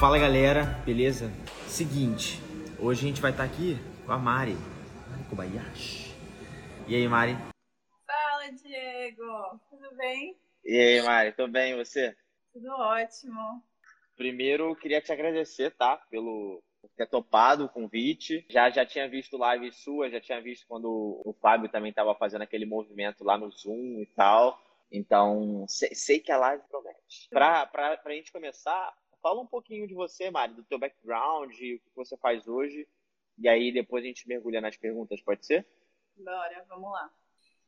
Fala galera, beleza? Seguinte, hoje a gente vai estar aqui com a Mari, Mari Kobayashi. E aí, Mari? Fala, Diego! Tudo bem? E aí, Mari, tudo bem e você? Tudo ótimo. Primeiro, queria te agradecer, tá? Pelo por ter topado o convite. Já, já tinha visto live sua, já tinha visto quando o Fábio também estava fazendo aquele movimento lá no Zoom e tal. Então, sei, sei que a live promete. Para a gente começar, fala um pouquinho de você, Mari, do teu background, o que você faz hoje. E aí depois a gente mergulha nas perguntas, pode ser? Bora, vamos lá.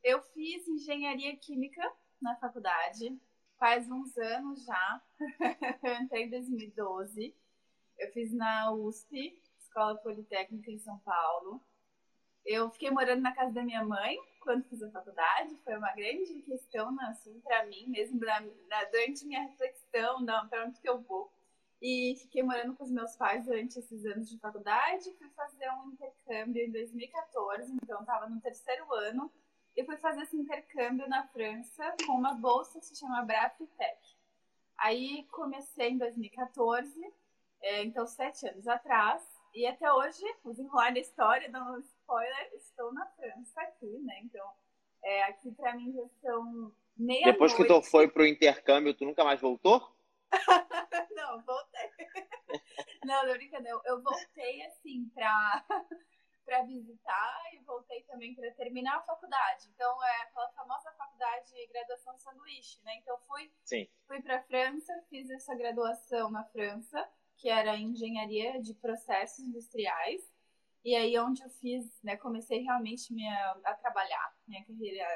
Eu fiz engenharia química na faculdade faz uns anos já. entrei em 2012. Eu fiz na USP, Escola Politécnica em São Paulo. Eu fiquei morando na casa da minha mãe quando fiz a faculdade. Foi uma grande questão, assim, para mim, mesmo na, na, durante minha reflexão, para onde que eu vou. E fiquei morando com os meus pais durante esses anos de faculdade. Fui fazer um intercâmbio em 2014, então estava no terceiro ano. E fui fazer esse intercâmbio na França com uma bolsa que se chama Brafitec. Aí comecei em 2014, é, então sete anos atrás. E até hoje, o desenrolar da história, não spoiler, estou na França aqui, né? Então, é, aqui para mim já são meia Depois noite. que tu foi pro intercâmbio, tu nunca mais voltou? não, voltei. não, não brincadeira. Eu voltei assim para para visitar e voltei também para terminar a faculdade. Então é aquela famosa faculdade de graduação sanduíche, né? Então fui Sim. fui para a França, fiz essa graduação na França, que era engenharia de processos industriais. E aí onde eu fiz, né, comecei realmente minha, a trabalhar, minha carreira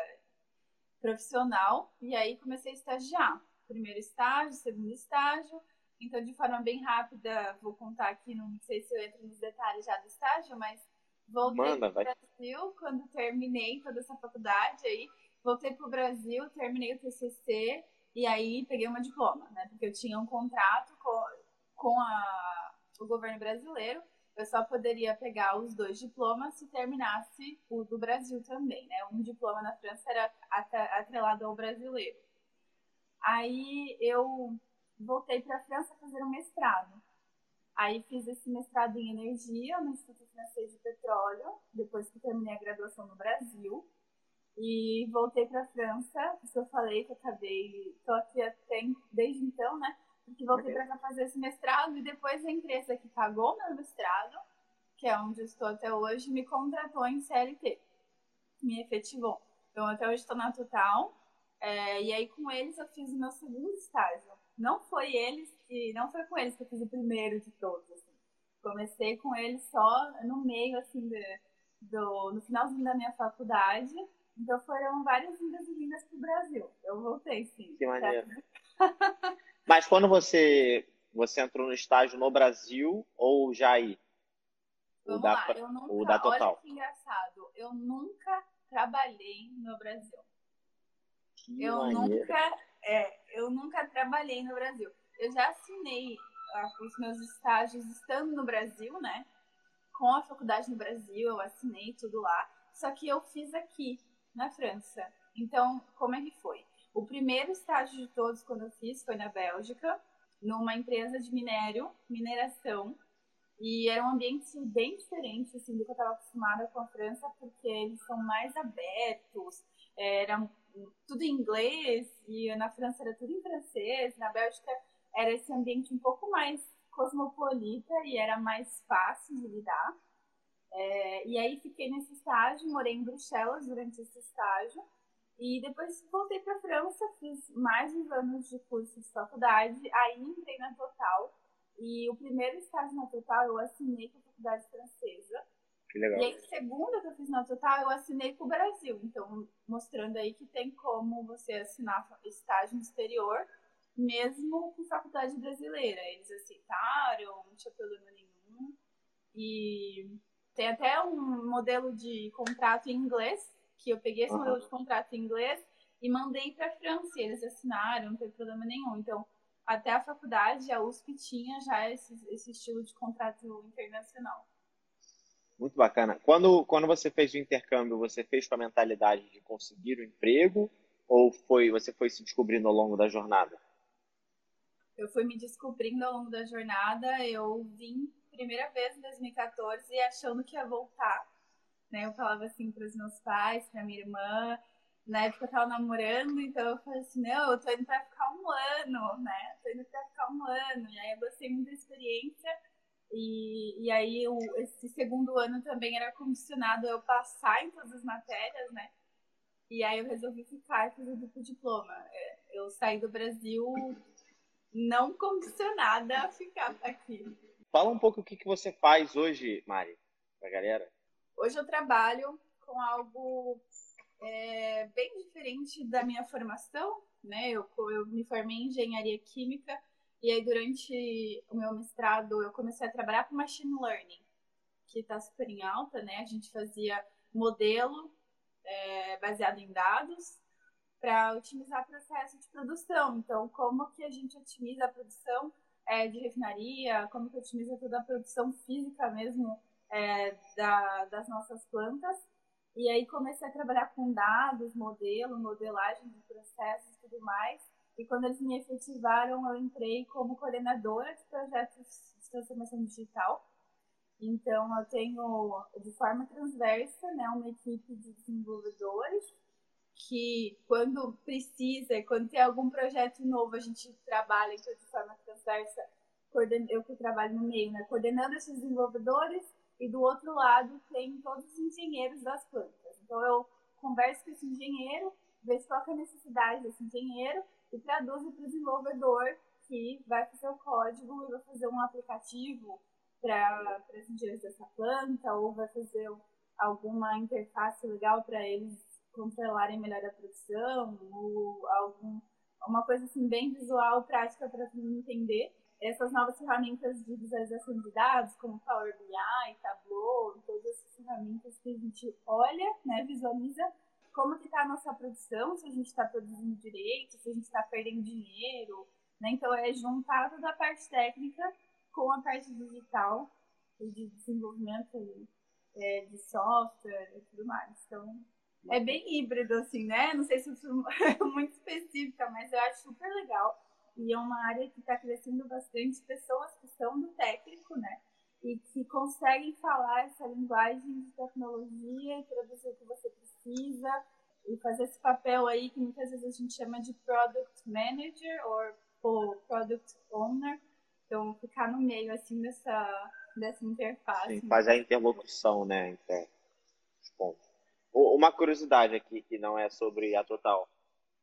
profissional, e aí comecei a estagiar primeiro estágio, segundo estágio. Então, de forma bem rápida, vou contar aqui, não sei se eu entro nos detalhes já do estágio, mas voltei para o Brasil quando terminei toda essa faculdade aí. Voltei para o Brasil, terminei o TCC e aí peguei uma diploma, né? Porque eu tinha um contrato com, com a, o governo brasileiro. Eu só poderia pegar os dois diplomas se terminasse o do Brasil também, né? Um diploma na França era atrelado ao brasileiro. Aí eu voltei para a França fazer um mestrado. Aí fiz esse mestrado em energia no Instituto Francês de Petróleo, depois que terminei a graduação no Brasil. E voltei para a França, isso eu falei que eu acabei, estou aqui até desde então, né? Porque voltei para cá fazer esse mestrado e depois a empresa que pagou meu mestrado, que é onde estou até hoje, me contratou em CLT, me efetivou. Então até hoje estou na Total, é, e aí com eles eu fiz o meu segundo estágio. Não foi eles que, não foi com eles que eu fiz o primeiro de todos. Assim. Comecei com eles só no meio assim de, do, no finalzinho da minha faculdade. Então foram várias vindas e vindas pro Brasil. Eu voltei sim. Que maneiro. Mas quando você você entrou no estágio no Brasil ou já aí? Vamos da, lá, eu nunca, o da Total. Olha que engraçado, eu nunca trabalhei no Brasil. Que eu maneiro. nunca, é, eu nunca trabalhei no Brasil. Eu já assinei uh, os meus estágios estando no Brasil, né? Com a faculdade no Brasil, eu assinei tudo lá. Só que eu fiz aqui, na França. Então, como é que foi? O primeiro estágio de todos, quando eu fiz, foi na Bélgica, numa empresa de minério, mineração. E era um ambiente bem diferente assim, do que eu estava acostumada com a França, porque eles são mais abertos, era tudo em inglês, e na França era tudo em francês, na Bélgica era esse ambiente um pouco mais cosmopolita e era mais fácil de lidar. É, e aí fiquei nesse estágio, morei em Bruxelas durante esse estágio, e depois voltei para a França, fiz mais uns anos de curso de faculdade, aí entrei na Total, e o primeiro estágio na Total eu assinei com a faculdade francesa, que legal. E aí, segunda que eu fiz na Total, eu assinei com o Brasil. Então, mostrando aí que tem como você assinar estágio no exterior, mesmo com faculdade brasileira. Eles aceitaram, não tinha problema nenhum. E tem até um modelo de contrato em inglês, que eu peguei esse uhum. modelo de contrato em inglês e mandei para a França. E eles assinaram, não tem problema nenhum. Então, até a faculdade, a USP tinha já esse, esse estilo de contrato internacional. Muito bacana. Quando, quando você fez o intercâmbio, você fez com a mentalidade de conseguir o um emprego ou foi você foi se descobrindo ao longo da jornada? eu fui me descobrindo ao longo da jornada. Eu vim primeira vez em 2014 achando que ia voltar. Né? Eu falava assim para os meus pais, para minha irmã. Na época eu tava namorando, então eu falei assim: não, eu tô indo para ficar um ano, né? Tô indo para ficar um ano. E aí eu gostei muito da experiência. E, e aí o, esse segundo ano também era condicionado eu passar em todas as matérias, né? E aí eu resolvi ficar e fazer duplo diploma. É, eu saí do Brasil não condicionada a ficar aqui. Fala um pouco o que, que você faz hoje, Mari, pra galera. Hoje eu trabalho com algo é, bem diferente da minha formação, né? Eu, eu me formei em engenharia química e aí durante o meu mestrado eu comecei a trabalhar com machine learning, que está super em alta, né? A gente fazia modelo é, baseado em dados para otimizar processo de produção. Então, como que a gente otimiza a produção é, de refinaria, como que otimiza toda a produção física mesmo é, da, das nossas plantas. E aí comecei a trabalhar com dados, modelo, modelagem de processos e tudo mais. E quando eles me efetivaram, eu entrei como coordenadora de projetos de transformação digital. Então, eu tenho, de forma transversa, né, uma equipe de desenvolvedores que, quando precisa, quando tem algum projeto novo, a gente trabalha então, de forma transversa, eu que trabalho no meio, né, coordenando esses desenvolvedores, e do outro lado tem todos os engenheiros das plantas. Então, eu converso com esse engenheiro, vejo qual é a necessidade desse engenheiro e traduzo para o desenvolvedor que vai fazer o código e vai fazer um aplicativo para os engenheiros dessa planta ou vai fazer alguma interface legal para eles controlarem melhor a produção ou algum, uma coisa assim bem visual, prática para entender. Essas novas ferramentas de visualização de dados, como Power BI, Tableau, todas essas ferramentas que a gente olha, né, visualiza como que está a nossa produção, se a gente está produzindo direito, se a gente está perdendo dinheiro, né? Então é juntar toda a parte técnica com a parte digital e de desenvolvimento é, de software e tudo mais. Então é bem híbrido assim, né? Não sei se eu sou muito específica, mas eu acho super legal. E é uma área que está crescendo bastante pessoas que são do técnico, né? E que conseguem falar essa linguagem de tecnologia e traduzir o que você precisa e fazer esse papel aí que muitas vezes a gente chama de product manager ou product owner. Então, ficar no meio, assim, dessa, dessa interface. Sim, fazer a interlocução, né, entre os pontos. Uma curiosidade aqui, que não é sobre a Total,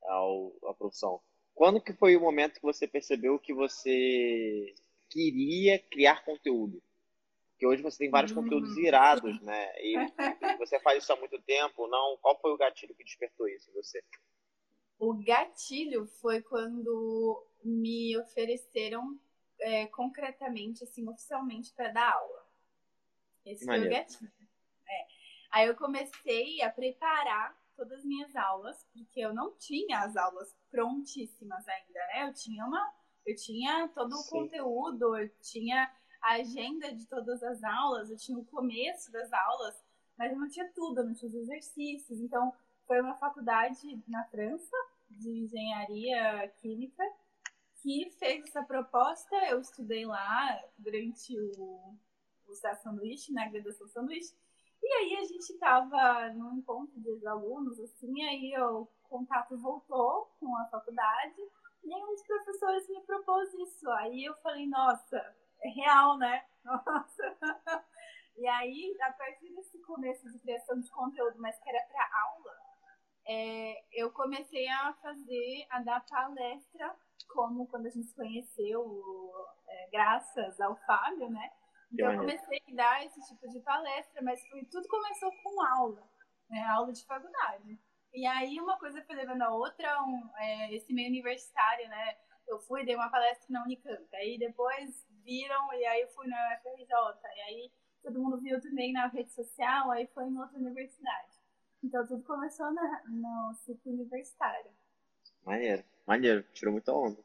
a, produção. Quando que foi o momento que você percebeu que você queria criar conteúdo? Porque hoje você tem vários uhum. conteúdos irados, né? E você faz isso há muito tempo, não? Qual foi o gatilho que despertou isso em você? O gatilho foi quando me ofereceram é, concretamente, assim, oficialmente para dar aula. Esse foi o gatilho. É. Aí eu comecei a preparar todas as minhas aulas, porque eu não tinha as aulas prontíssimas ainda, né? Eu tinha uma, eu tinha todo o Sim. conteúdo, eu tinha a agenda de todas as aulas, eu tinha o começo das aulas, mas eu não tinha tudo, eu não tinha os exercícios. Então, foi uma faculdade na França de engenharia química que fez essa proposta. Eu estudei lá durante o, o sanduíche, na né, graduação sanduíche. E aí a gente estava num encontro de alunos, assim, aí o contato voltou com a faculdade e um dos professores me propôs isso. Aí eu falei, nossa, real, né? Nossa. E aí, a partir desse começo de criação de conteúdo, mas que era para aula, é, eu comecei a fazer, a dar palestra, como quando a gente se conheceu, é, graças ao Fábio, né? Então, eu comecei a dar esse tipo de palestra, mas foi, tudo começou com aula, né? Aula de faculdade. E aí, uma coisa foi levando a outra, um, é, esse meio universitário, né? Eu fui, dei uma palestra na Unicamp, aí depois viram, e aí eu fui na UFRJ, e aí todo mundo viu também na rede social, aí foi em outra universidade. Então tudo começou na, no ciclo universitário. Maneiro, maneiro, tirou muita onda.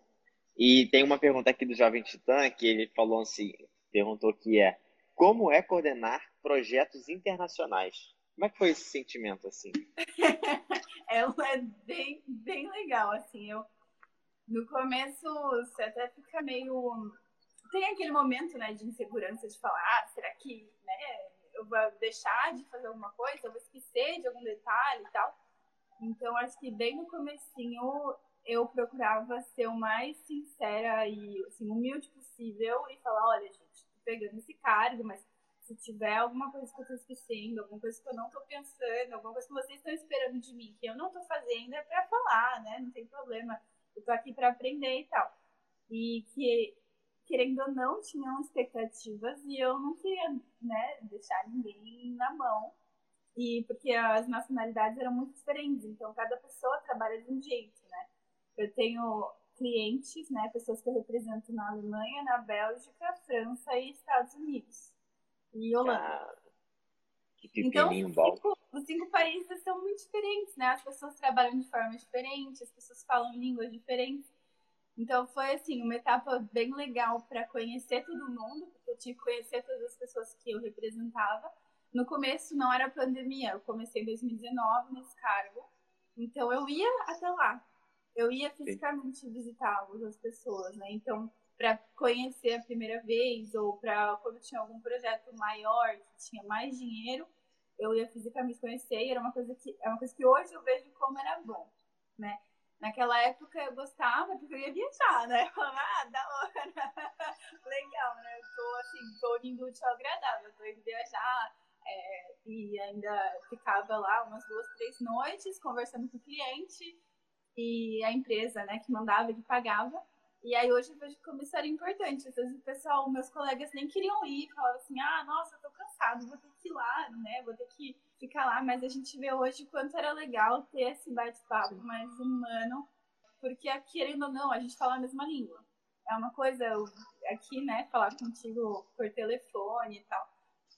E tem uma pergunta aqui do Jovem Titã que ele falou assim, perguntou que é como é coordenar projetos internacionais? Como é que foi esse sentimento assim? é, é bem, bem legal, assim, eu No começo, você até fica meio. Tem aquele momento, né, de insegurança de falar, ah, será que, né, eu vou deixar de fazer alguma coisa, eu vou esquecer de algum detalhe e tal. Então, acho que bem no comecinho eu procurava ser o mais sincera e assim, humilde possível e falar, olha, gente, tô pegando esse cargo, mas se tiver alguma coisa que eu tô esquecendo, alguma coisa que eu não tô pensando, alguma coisa que vocês estão esperando de mim, que eu não tô fazendo, é para falar, né? Não tem problema. Eu tô aqui para aprender e tal. E que, querendo ou não, tinham expectativas e eu não queria, né, deixar ninguém na mão. E porque as nacionalidades eram muito diferentes, então cada pessoa trabalha de um jeito, né? Eu tenho clientes, né, pessoas que eu represento na Alemanha, na Bélgica, França e Estados Unidos. E Holanda. Ah, que então, os cinco, os cinco países são muito diferentes, né? As pessoas trabalham de forma diferente, as pessoas falam línguas diferentes. Então foi assim, uma etapa bem legal para conhecer todo mundo, porque eu tinha que conhecer todas as pessoas que eu representava. No começo não era pandemia, eu comecei em 2019 nesse cargo. Então eu ia até lá. Eu ia fisicamente visitar as pessoas, né? Então para conhecer a primeira vez ou para quando tinha algum projeto maior que tinha mais dinheiro, eu ia fisicamente conhecer e era uma coisa que é uma coisa que hoje eu vejo como era bom, né? Naquela época eu gostava porque eu ia viajar, né? Falava, ah, da hora, legal, né? Eu tô assim, tô indo ao agradável, tô indo viajar é, e ainda ficava lá umas duas, três noites conversando com o cliente e a empresa, né, que mandava, que pagava. E aí hoje eu vejo como isso era importante. Às vezes o pessoal, meus colegas nem queriam ir, falavam assim, ah, nossa, eu tô cansado, vou ter que ir lá, né? Vou ter que ficar lá. Mas a gente vê hoje quanto era legal ter esse bate-papo mais humano, porque querendo ou não, a gente fala a mesma língua. É uma coisa aqui, né, falar contigo por telefone e tal.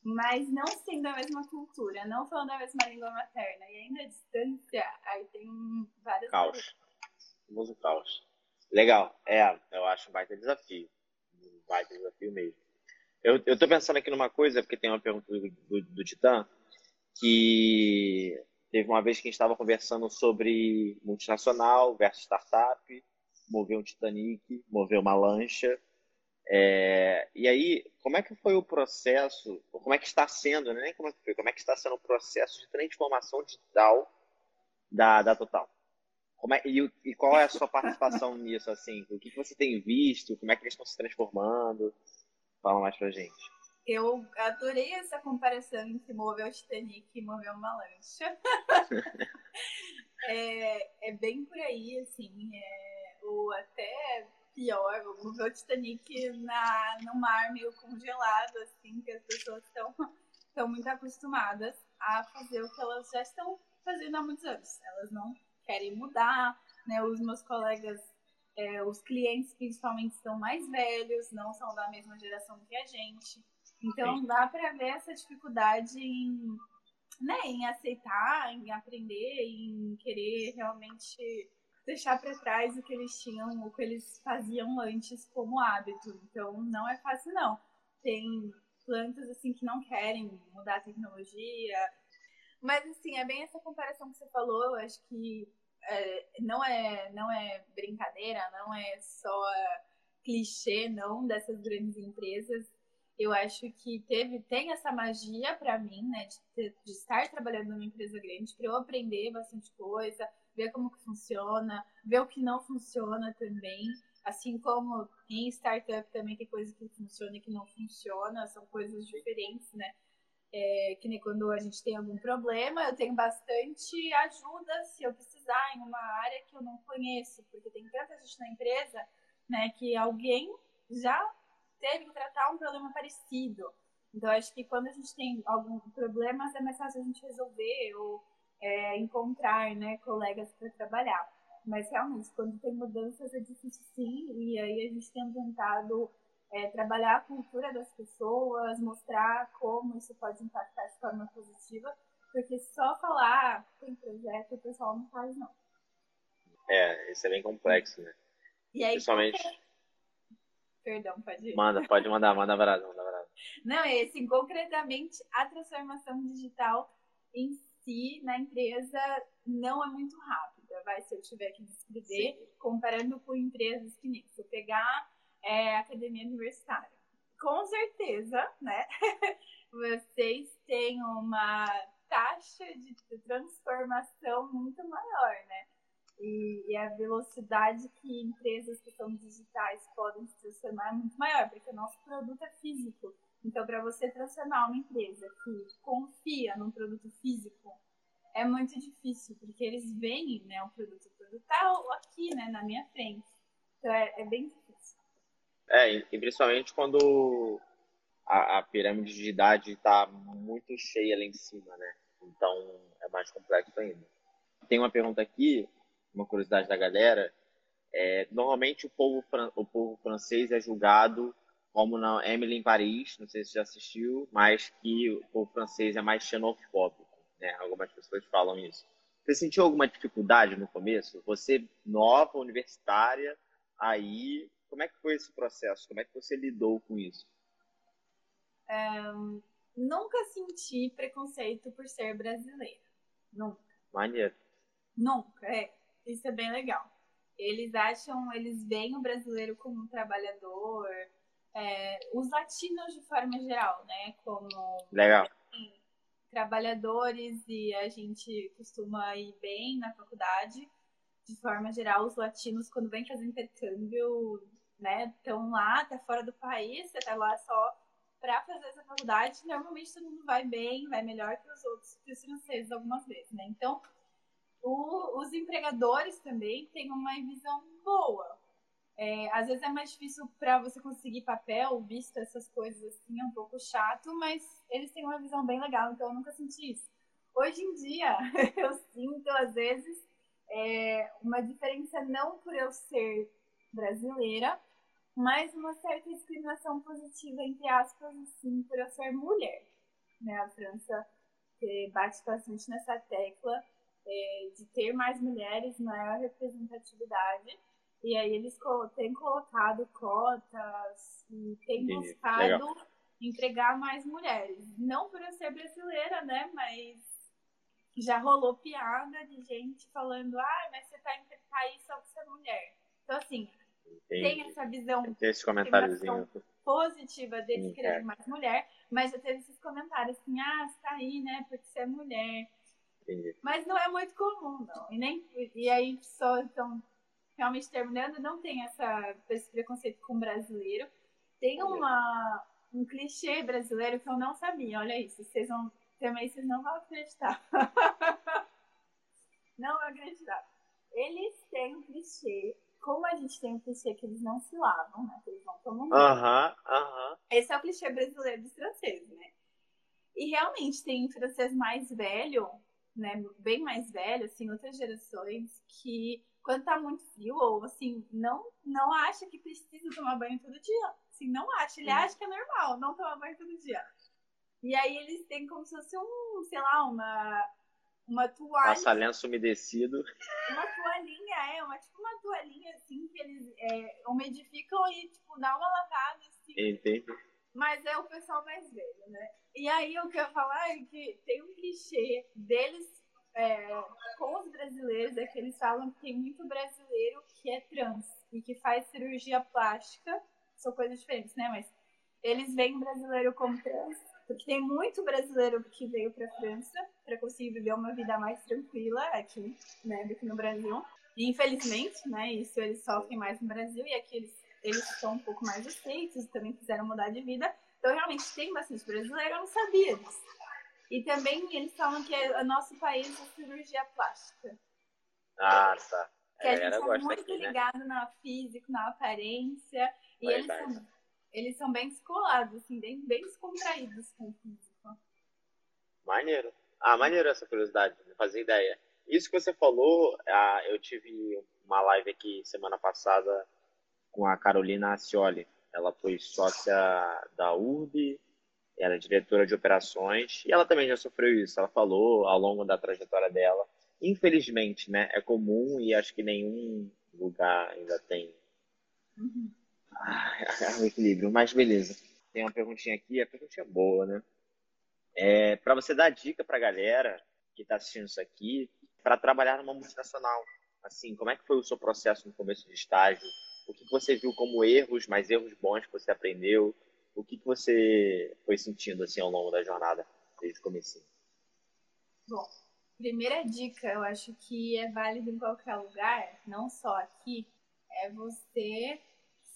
Mas não sendo a mesma cultura, não falando a mesma língua materna e ainda a distância, aí tem várias. Caos. Famoso caos. Legal, é, eu acho um baita desafio. Um baita desafio mesmo. Eu, eu tô pensando aqui numa coisa, porque tem uma pergunta do, do, do Titã, que teve uma vez que a gente estava conversando sobre multinacional versus startup, mover um Titanic, mover uma lancha. É, e aí, como é que foi o processo, como é que está sendo, né? como é que foi, como é que está sendo o processo de transformação digital da, da Total? É, e, e, qual é a sua participação nisso, assim? O que, você tem visto? Como é que eles estão se transformando? Fala mais pra gente. Eu adorei essa comparação entre mover o Titanic e mover uma lancha. é, é, bem por aí, assim. É, ou até pior, mover o Titanic na, no mar meio congelado, assim, que as pessoas estão estão muito acostumadas a fazer o que elas já estão fazendo há muitos anos. Elas não querem mudar, né? Os meus colegas, é, os clientes principalmente são mais velhos, não são da mesma geração que a gente. Então Sim. dá para ver essa dificuldade em, né, em aceitar, em aprender, em querer realmente deixar para trás o que eles tinham, o que eles faziam antes como hábito. Então não é fácil não. Tem plantas assim que não querem mudar a tecnologia, mas assim, é bem essa comparação que você falou, eu acho que é, não, é, não é brincadeira, não é só clichê, não, dessas grandes empresas. Eu acho que teve, tem essa magia para mim, né, de, de estar trabalhando numa empresa grande, para eu aprender bastante coisa, ver como que funciona, ver o que não funciona também. Assim como em startup também tem coisa que funciona e que não funciona, são coisas diferentes, né? É, que nem quando a gente tem algum problema, eu tenho bastante ajuda se eu precisar em uma área que eu não conheço, porque tem tanta gente na empresa, né, que alguém já teve que tratar um problema parecido. Então, acho que quando a gente tem algum problema, é mais fácil a gente resolver ou é, encontrar, né, colegas para trabalhar. Mas realmente, quando tem mudanças é difícil sim, e aí a gente tem tentado é, trabalhar a cultura das pessoas, mostrar como isso pode impactar de forma positiva, porque só falar tem projeto o pessoal não faz, não. É, isso é bem complexo, né? E aí, Principalmente. Perdão, pode ir. Manda, pode mandar, manda abraço, manda abraço. Não, é assim, concretamente, a transformação digital em si, na empresa, não é muito rápida. rápida, vai, se eu tiver que descrever, Sim. comparando com empresas que nem se eu pegar é, academia universitária. Com certeza, né? Vocês têm uma taxa de transformação muito maior, né? E, e, a velocidade que empresas que são digitais podem se transformar é muito maior, porque o nosso produto é físico. Então, para você transformar uma empresa que confia num produto físico, é muito difícil, porque eles veem né, o produto. O produto está aqui, né, na minha frente. Então, é, é bem. É, e principalmente quando a, a pirâmide de idade está muito cheia lá em cima, né? Então, é mais complexo ainda. Tem uma pergunta aqui uma curiosidade da galera, é, normalmente o povo, o povo francês é julgado como na Emily em Paris, não sei se já assistiu, mas que o povo francês é mais xenofóbico, né? Algumas pessoas falam isso. Você sentiu alguma dificuldade no começo? Você nova, universitária, aí, como é que foi esse processo? Como é que você lidou com isso? Um, nunca senti preconceito por ser brasileira. Nunca. Maneiro. Nunca, é. Isso é bem legal. Eles acham, eles veem o brasileiro como um trabalhador, é, os latinos de forma geral, né? Como legal. trabalhadores e a gente costuma ir bem na faculdade. De forma geral, os latinos, quando vêm fazer intercâmbio, né, estão lá, tá fora do país, você tá lá só para fazer essa faculdade, normalmente todo mundo vai bem, vai melhor que os outros, que os franceses algumas vezes, né? Então, o, os empregadores também têm uma visão boa. É, às vezes é mais difícil para você conseguir papel, visto, essas coisas assim, é um pouco chato, mas eles têm uma visão bem legal, então eu nunca senti isso. Hoje em dia, eu sinto, às vezes, é, uma diferença não por eu ser brasileira, mas uma certa discriminação positiva, entre aspas, assim, por eu ser mulher. Né? A França bate bastante nessa tecla é, de ter mais mulheres, maior representatividade. E aí eles têm colocado cotas e têm buscado Legal. empregar mais mulheres. Não por eu ser brasileira, né? Mas já rolou piada de gente falando, ah, mas você tá em país só porque você é mulher. Então, assim. Tem essa visão esse comentáriozinho. positiva deles querendo mais mulher, mas já teve esses comentários assim, ah, você tá aí, né, porque você é mulher. Entendi. Mas não é muito comum, não. E, nem, e aí, só então, realmente terminando, não tem essa, esse preconceito com brasileiro. Tem uma, um clichê brasileiro que eu não sabia. Olha isso, vocês vão. Também vocês não vão acreditar. não vão acreditar. Eles têm um clichê. Como a gente tem um clichê que eles não se lavam, né? Que eles vão tomar um Aham, aham. Esse é o clichê brasileiro dos franceses, né? E realmente tem francês mais velho né, bem mais velho, assim, outras gerações, que quando tá muito frio, ou assim, não, não acha que precisa tomar banho todo dia. Assim, não acha. Ele acha que é normal não tomar banho todo dia. E aí eles têm como se fosse um, sei lá, uma, uma toalha. Passa lenço umedecido. Uma toalhinha, é, uma, tipo uma toalhinha assim que eles é, umidificam e, tipo, dá uma lavada assim. Entendi. Mas é o pessoal mais velho, né? E aí o que eu ia falar é que tem um clichê deles é, com os brasileiros, é que eles falam que tem muito brasileiro que é trans e que faz cirurgia plástica. São coisas diferentes, né? Mas eles veem brasileiro como trans, porque tem muito brasileiro que veio para a França para conseguir viver uma vida mais tranquila aqui, né, do que no Brasil. E infelizmente, né, isso eles sofrem mais no Brasil e aqui eles eles são um pouco mais aceitos, também quiseram mudar de vida. Então, realmente, tem bastante brasileiro, eu não sabia disso. E também eles falam que é o nosso país é cirurgia plástica. Ah, tá. Que a é, gente é muito aqui, né? ligado né? na física, na aparência. E eles são, eles são bem descolados, assim, bem, bem descontraídos com o físico. Maneiro. Ah, maneiro essa curiosidade, não fazia ideia. Isso que você falou, ah, eu tive uma live aqui semana passada com a Carolina Acioli. Ela foi sócia da URB, era diretora de operações, e ela também já sofreu isso. Ela falou ao longo da trajetória dela. Infelizmente, né, é comum e acho que nenhum lugar ainda tem uhum. Ah, equilíbrio, mas beleza. Tem uma perguntinha aqui, a perguntinha é boa, né? É, para você dar dica para a galera que está assistindo isso aqui, para trabalhar numa multinacional, Assim, como é que foi o seu processo no começo de estágio? O que você viu como erros, mas erros bons que você aprendeu? O que você foi sentindo assim ao longo da jornada desde o começo? Bom, primeira dica, eu acho que é válido em qualquer lugar, não só aqui, é você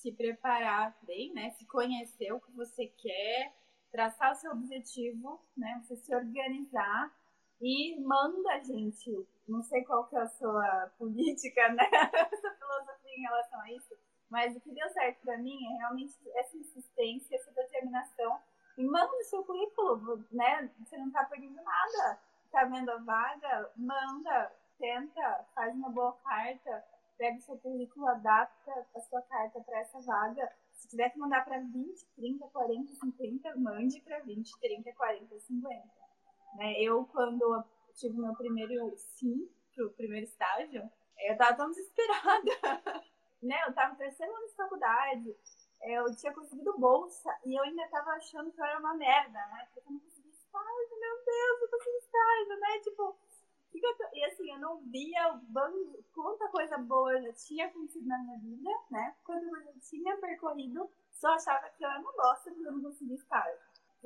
se preparar bem, né? Se conhecer o que você quer, traçar o seu objetivo, né? Você se organizar e manda, gente. Não sei qual que é a sua política, né? Essa filosofia em relação a isso. Mas o que deu certo para mim é realmente essa insistência, essa determinação. E manda o seu currículo, né? Você não tá perdendo nada. Tá vendo a vaga? Manda, tenta, faz uma boa carta pega o seu currículo, adapta a sua carta para essa vaga. Se tiver que mandar para 20, 30, 40, 50, mande para 20, 30, 40, 50. Né? Eu, quando tive meu primeiro sim pro primeiro estágio, eu tava tão desesperada. né? Eu tava no terceiro ano de faculdade, eu tinha conseguido bolsa e eu ainda tava achando que eu era uma merda, né? Porque eu não consegui estágio, meu Deus, eu consegui estágio, né? Tipo, e assim, eu não via o bando, quanta coisa boa eu já tinha acontecido na minha vida, né? Quando eu já tinha percorrido, só achava que eu era uma bosta porque eu não conseguia estar.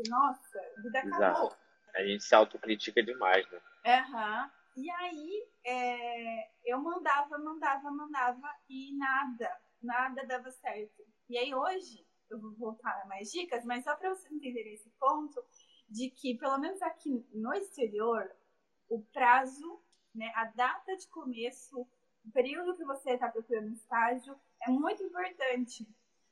Nossa, vida acabou. A gente se autocritica demais, né? Aham. Uhum. E aí, é, eu mandava, mandava, mandava e nada, nada dava certo. E aí hoje, eu vou voltar a mais dicas, mas só para vocês entenderem esse ponto, de que, pelo menos aqui no exterior, o prazo, né, a data de começo, o período que você está procurando estágio é muito importante.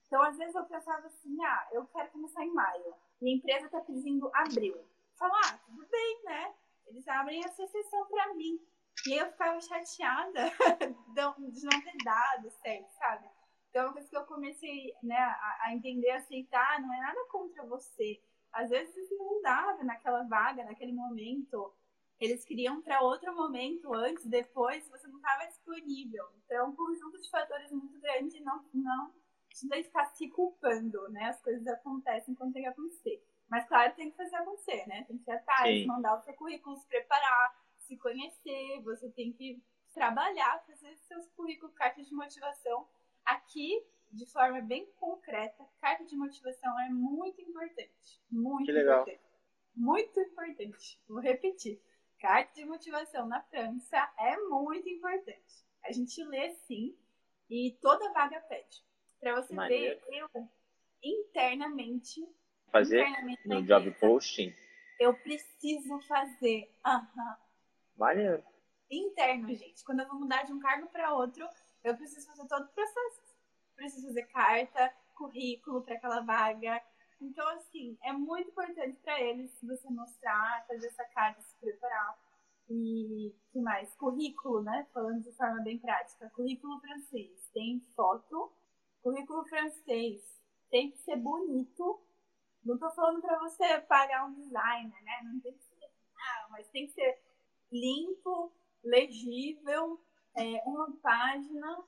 Então, às vezes eu pensava assim, ah, eu quero começar em maio, e a empresa está pedindo abril. Falar, ah, tudo bem, né? Eles abrem essa sessão para mim. E eu ficava chateada de não ter dado certo, sabe? Então, coisa que eu comecei né, a, a entender, aceitar, não é nada contra você. Às vezes não dava naquela vaga, naquele momento eles queriam para outro momento, antes, depois, você não estava disponível. Então, é um conjunto de fatores muito grande não, não te ficar se culpando, né? As coisas acontecem quando tem que acontecer. Mas, claro, tem que fazer acontecer, né? Tem que ir atrás, mandar o seu currículo, se preparar, se conhecer, você tem que trabalhar, fazer seus currículos, cartas de motivação. Aqui, de forma bem concreta, carta de motivação é muito importante. Muito importante. Muito importante. Vou repetir carta de motivação na França é muito importante. A gente lê sim e toda vaga pede. Para você Maneiro. ver, eu internamente. Fazer internamente no job posting? Eu preciso fazer. Uhum. Maneiro. Interno, gente. Quando eu vou mudar de um cargo para outro, eu preciso fazer todo o processo. Preciso fazer carta, currículo para aquela vaga, então, assim, é muito importante para eles você mostrar, fazer essa carta, se preparar. E que mais? Currículo, né? Falando de forma bem prática. Currículo francês tem foto. Currículo francês tem que ser bonito. Não tô falando para você pagar um designer, né? Não tem que ser. Não, mas tem que ser limpo, legível, é, uma página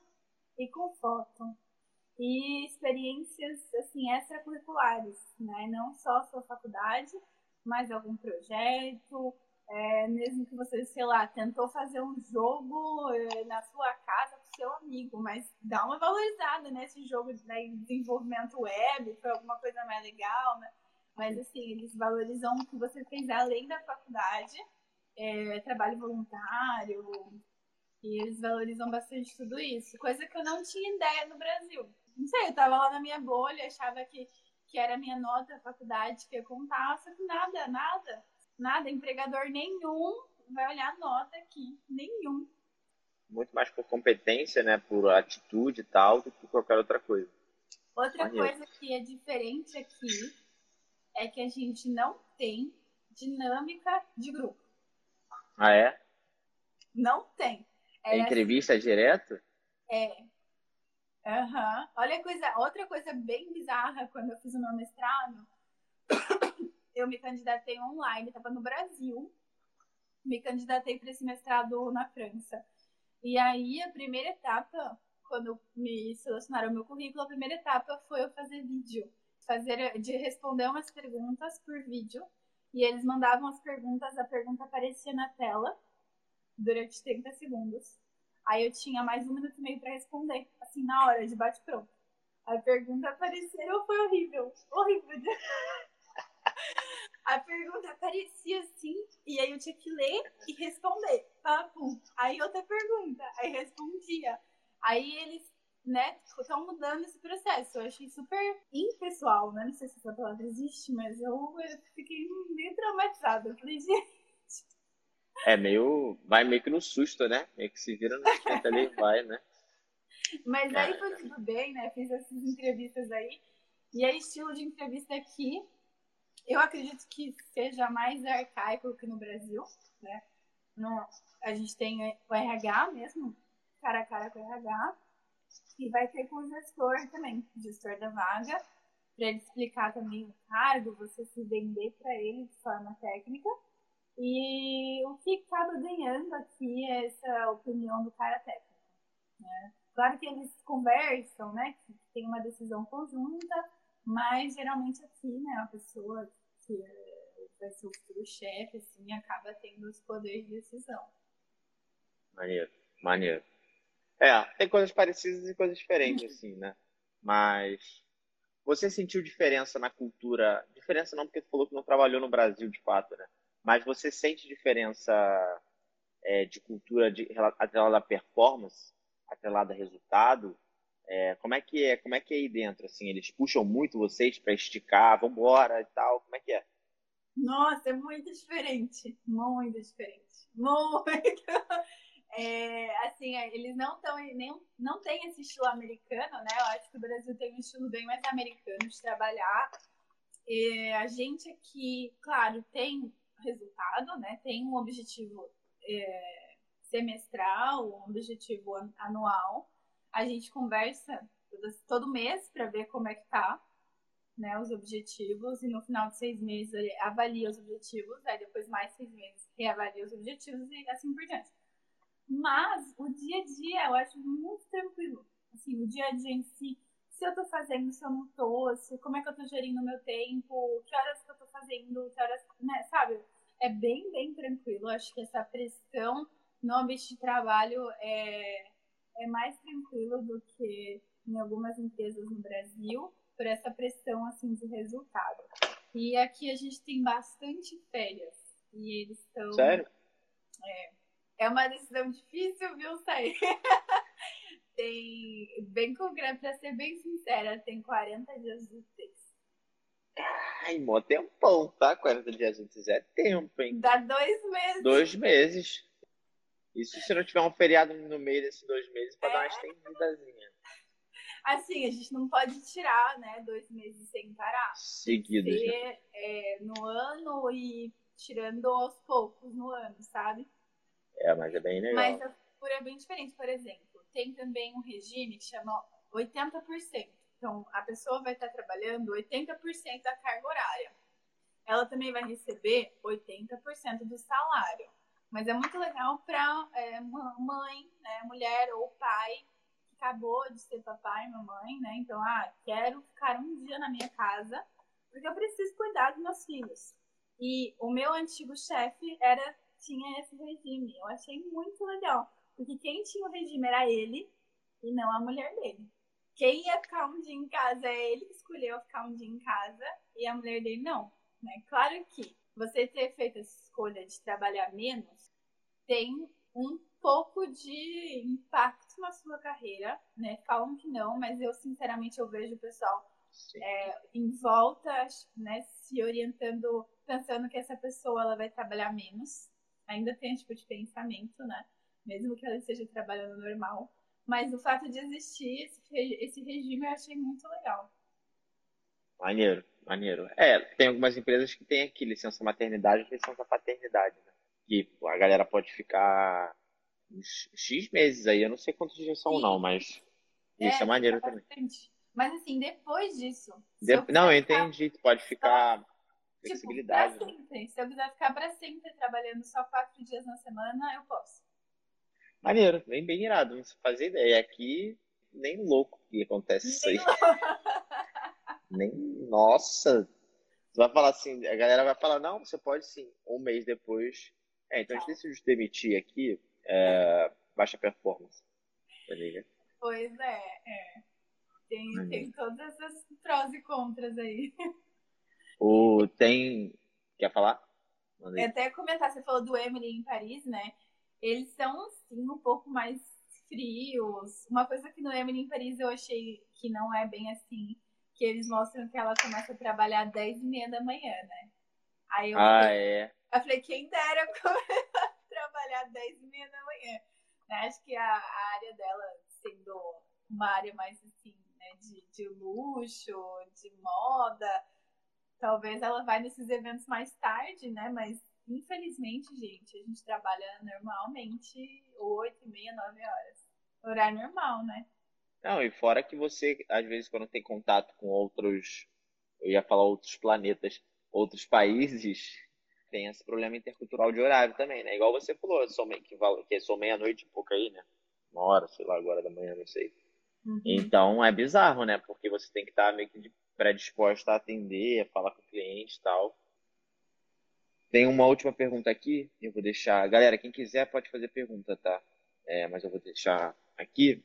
e com foto e experiências assim extracurriculares, né? Não só sua faculdade, mas algum projeto, é, mesmo que você, sei lá, tentou fazer um jogo é, na sua casa com seu amigo, mas dá uma valorizada nesse jogo de né, desenvolvimento web, foi alguma coisa mais legal, né? Mas assim, eles valorizam o que você fez além da faculdade, é, trabalho voluntário, e eles valorizam bastante tudo isso, coisa que eu não tinha ideia no Brasil não sei, eu tava lá na minha bolha, achava que, que era a minha nota da faculdade que ia contar, só que nada, nada, nada, empregador nenhum vai olhar a nota aqui, nenhum. Muito mais por competência, né, por atitude e tal, do que por qualquer outra coisa. Outra Maneiro. coisa que é diferente aqui é que a gente não tem dinâmica de grupo. Ah, é? Não tem. É, é entrevista assim, direto? É, Uhum. Olha coisa, outra coisa bem bizarra quando eu fiz o meu mestrado, eu me candidatei online, estava no Brasil, me candidatei para esse mestrado na França. E aí a primeira etapa, quando me selecionaram o meu currículo, a primeira etapa foi eu fazer vídeo, fazer de responder umas perguntas por vídeo. E eles mandavam as perguntas, a pergunta aparecia na tela durante 30 segundos. Aí eu tinha mais um minuto e meio para responder, assim, na hora, de bate-pronto. A pergunta apareceu, foi horrível. Horrível. A pergunta aparecia assim, e aí eu tinha que ler e responder. Papum. Aí outra pergunta, aí respondia. Aí eles, né, estão mudando esse processo. Eu achei super impessoal, né? Não sei se essa palavra existe, mas eu, eu fiquei meio traumatizada. Eu falei, gente. É meio. Vai meio que no susto, né? Meio que se vira no susto ali vai, né? Mas aí foi tudo bem, né? Fiz essas entrevistas aí. E é estilo de entrevista aqui eu acredito que seja mais arcaico que no Brasil, né? No, a gente tem o RH mesmo, cara a cara com o RH, e vai ter com o gestor também, o gestor da vaga, para ele explicar também o cargo, você se vender para ele de forma técnica. E o que acaba ganhando aqui é essa opinião do cara técnico. Né? Claro que eles conversam, né? Que tem uma decisão conjunta, mas geralmente aqui, né, a pessoa que vai ser o futuro chefe, assim, acaba tendo os poderes de decisão. Maneiro, maneiro. É, tem coisas parecidas e coisas diferentes, assim, né? Mas você sentiu diferença na cultura? Diferença não, porque tu falou que não trabalhou no Brasil de fato, né? Mas você sente diferença é, de cultura de, atrelada à performance, atrelada a resultado? É, como é que é? Como é que é aí dentro? Assim, eles puxam muito vocês para esticar, vambora e tal. Como é que é? Nossa, é muito diferente, muito diferente, muito. É, assim, é, eles não estão nem não tem esse estilo americano, né? Eu acho que o Brasil tem um estilo bem mais americano de trabalhar. E a gente aqui, claro, tem resultado, né? Tem um objetivo é, semestral, um objetivo anual a gente conversa todo mês para ver como é que tá, né, os objetivos, e no final de seis meses ele avalia os objetivos, aí depois mais seis meses reavalia os objetivos e assim por diante. Mas o dia a dia eu acho muito tranquilo. Assim, o dia a dia em si, se eu tô fazendo, se eu não tô, se, como é que eu tô gerindo o meu tempo, que horas que eu tô fazendo, que horas, né, sabe? É bem, bem tranquilo. Eu acho que essa pressão no ambiente de trabalho é, é mais tranquilo do que em algumas empresas no Brasil por essa pressão assim de resultado. E aqui a gente tem bastante férias e eles estão Sério? É, é uma decisão difícil, viu, sair. tem bem concreto, para ser bem sincera, tem 40 dias úteis. Ai, mó tempão, tá? 40 dias úteis é tempo, hein? Dá dois meses. Dois meses. Isso se não tiver um feriado no meio desses dois meses para é. dar uma estendidazinha. Assim, a gente não pode tirar, né, dois meses sem parar. Seguidos. Ser, né? é, no ano e tirando aos poucos no ano, sabe? É, mas é bem legal. Mas a cultura é bem diferente. Por exemplo, tem também um regime que chama 80%. Então, a pessoa vai estar trabalhando 80% da carga horária. Ela também vai receber 80% do salário. Mas é muito legal para é, mãe, né, mulher ou pai que acabou de ser papai e mamãe, né? Então, ah, quero ficar um dia na minha casa porque eu preciso cuidar dos meus filhos. E o meu antigo chefe era tinha esse regime. Eu achei muito legal, porque quem tinha o regime era ele e não a mulher dele. Quem ia ficar um dia em casa é ele que escolheu ficar um dia em casa e a mulher dele não. Né? Claro que você ter feito essa escolha de trabalhar menos tem um pouco de impacto na sua carreira, né? Falam que não, mas eu sinceramente eu vejo o pessoal é, em volta, né, se orientando, pensando que essa pessoa ela vai trabalhar menos. Ainda tem esse tipo de pensamento, né? Mesmo que ela esteja trabalhando normal. Mas o fato de existir esse, esse regime eu achei muito legal. Maneiro, maneiro. É, tem algumas empresas que têm aqui licença maternidade e licença paternidade, né? Que a galera pode ficar uns X meses aí, eu não sei quantos dias são Sim. não, mas isso é, é maneiro também. Mas assim, depois disso. De... Eu não, eu entendi, tu pode ficar. Tipo, flexibilidade. Tipo, sempre. Se eu quiser ficar para sempre trabalhando só quatro dias na semana, eu posso. Maneiro, bem, bem irado, não fazer ideia. Aqui, nem louco que acontece nem isso aí. Nem, nossa. Você vai falar assim, a galera vai falar, não, você pode sim. Um mês depois. É, então a gente decidiu demitir aqui. É, baixa performance. Tá pois é, é. Tem, uhum. tem todas essas prós e contras aí. O, tem. Quer falar? É até comentar, você falou do Emily em Paris, né? Eles são, sim, um pouco mais frios. Uma coisa que no Emily em Paris eu achei que não é bem assim, que eles mostram que ela começa a trabalhar às 10 e meia da manhã, né? Aí eu ah, falei, é. Eu falei, quem dera começar a trabalhar às 10 e meia da manhã. Né? Acho que a, a, área dela, sendo uma área mais assim, né, de, de luxo, de moda, talvez ela vai nesses eventos mais tarde, né? Mas infelizmente, gente, a gente trabalha normalmente 8 e meia, 9 horas. Horário normal, né? Não, e fora que você, às vezes, quando tem contato com outros, eu ia falar outros planetas, outros países, tem esse problema intercultural de horário também, né? Igual você falou, sou meio, que, que sou meia-noite e pouco aí, né? Uma hora, sei lá, agora da manhã, não sei. Uhum. Então é bizarro, né? Porque você tem que estar meio que predisposta a atender, a falar com o cliente e tal. Tem uma última pergunta aqui, eu vou deixar. Galera, quem quiser pode fazer pergunta, tá? É, mas eu vou deixar aqui.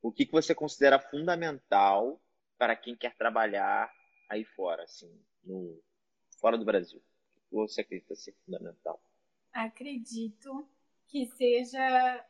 O que, que você considera fundamental para quem quer trabalhar aí fora, assim, no, fora do Brasil? O que você acredita ser fundamental? Acredito que seja,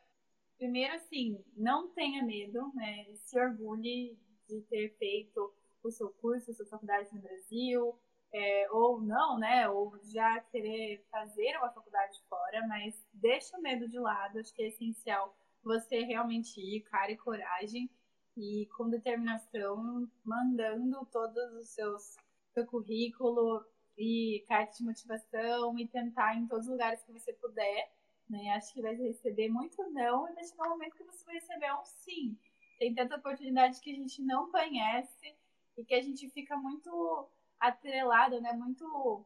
primeiro assim, não tenha medo, né? Se orgulhe de ter feito o seu curso, a sua faculdade no Brasil, é, ou não, né? Ou já querer fazer uma faculdade fora, mas deixa o medo de lado, acho que é essencial você realmente ir, cara e coragem, e com determinação, mandando todos os seus seu currículo e carta de motivação e tentar em todos os lugares que você puder, né? Acho que vai receber muito não e vai chegar momento que você vai receber um sim. Tem tanta oportunidade que a gente não conhece e que a gente fica muito atrelado, né? Muito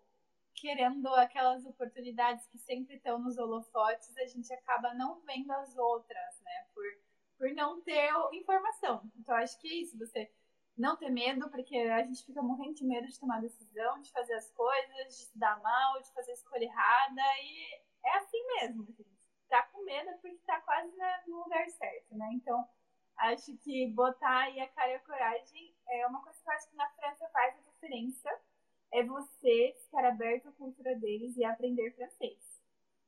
querendo aquelas oportunidades que sempre estão nos holofotes, a gente acaba não vendo as outras, né? Por, por não ter informação. Então, acho que é isso, você não ter medo, porque a gente fica morrendo de medo de tomar decisão, de fazer as coisas, de se dar mal, de fazer a escolha errada, e é assim mesmo, gente. Tá com medo porque tá quase no lugar certo, né? Então, acho que botar aí a cara e a coragem é uma coisa que eu acho que na França faz diferença é você estar aberto à cultura deles e aprender francês.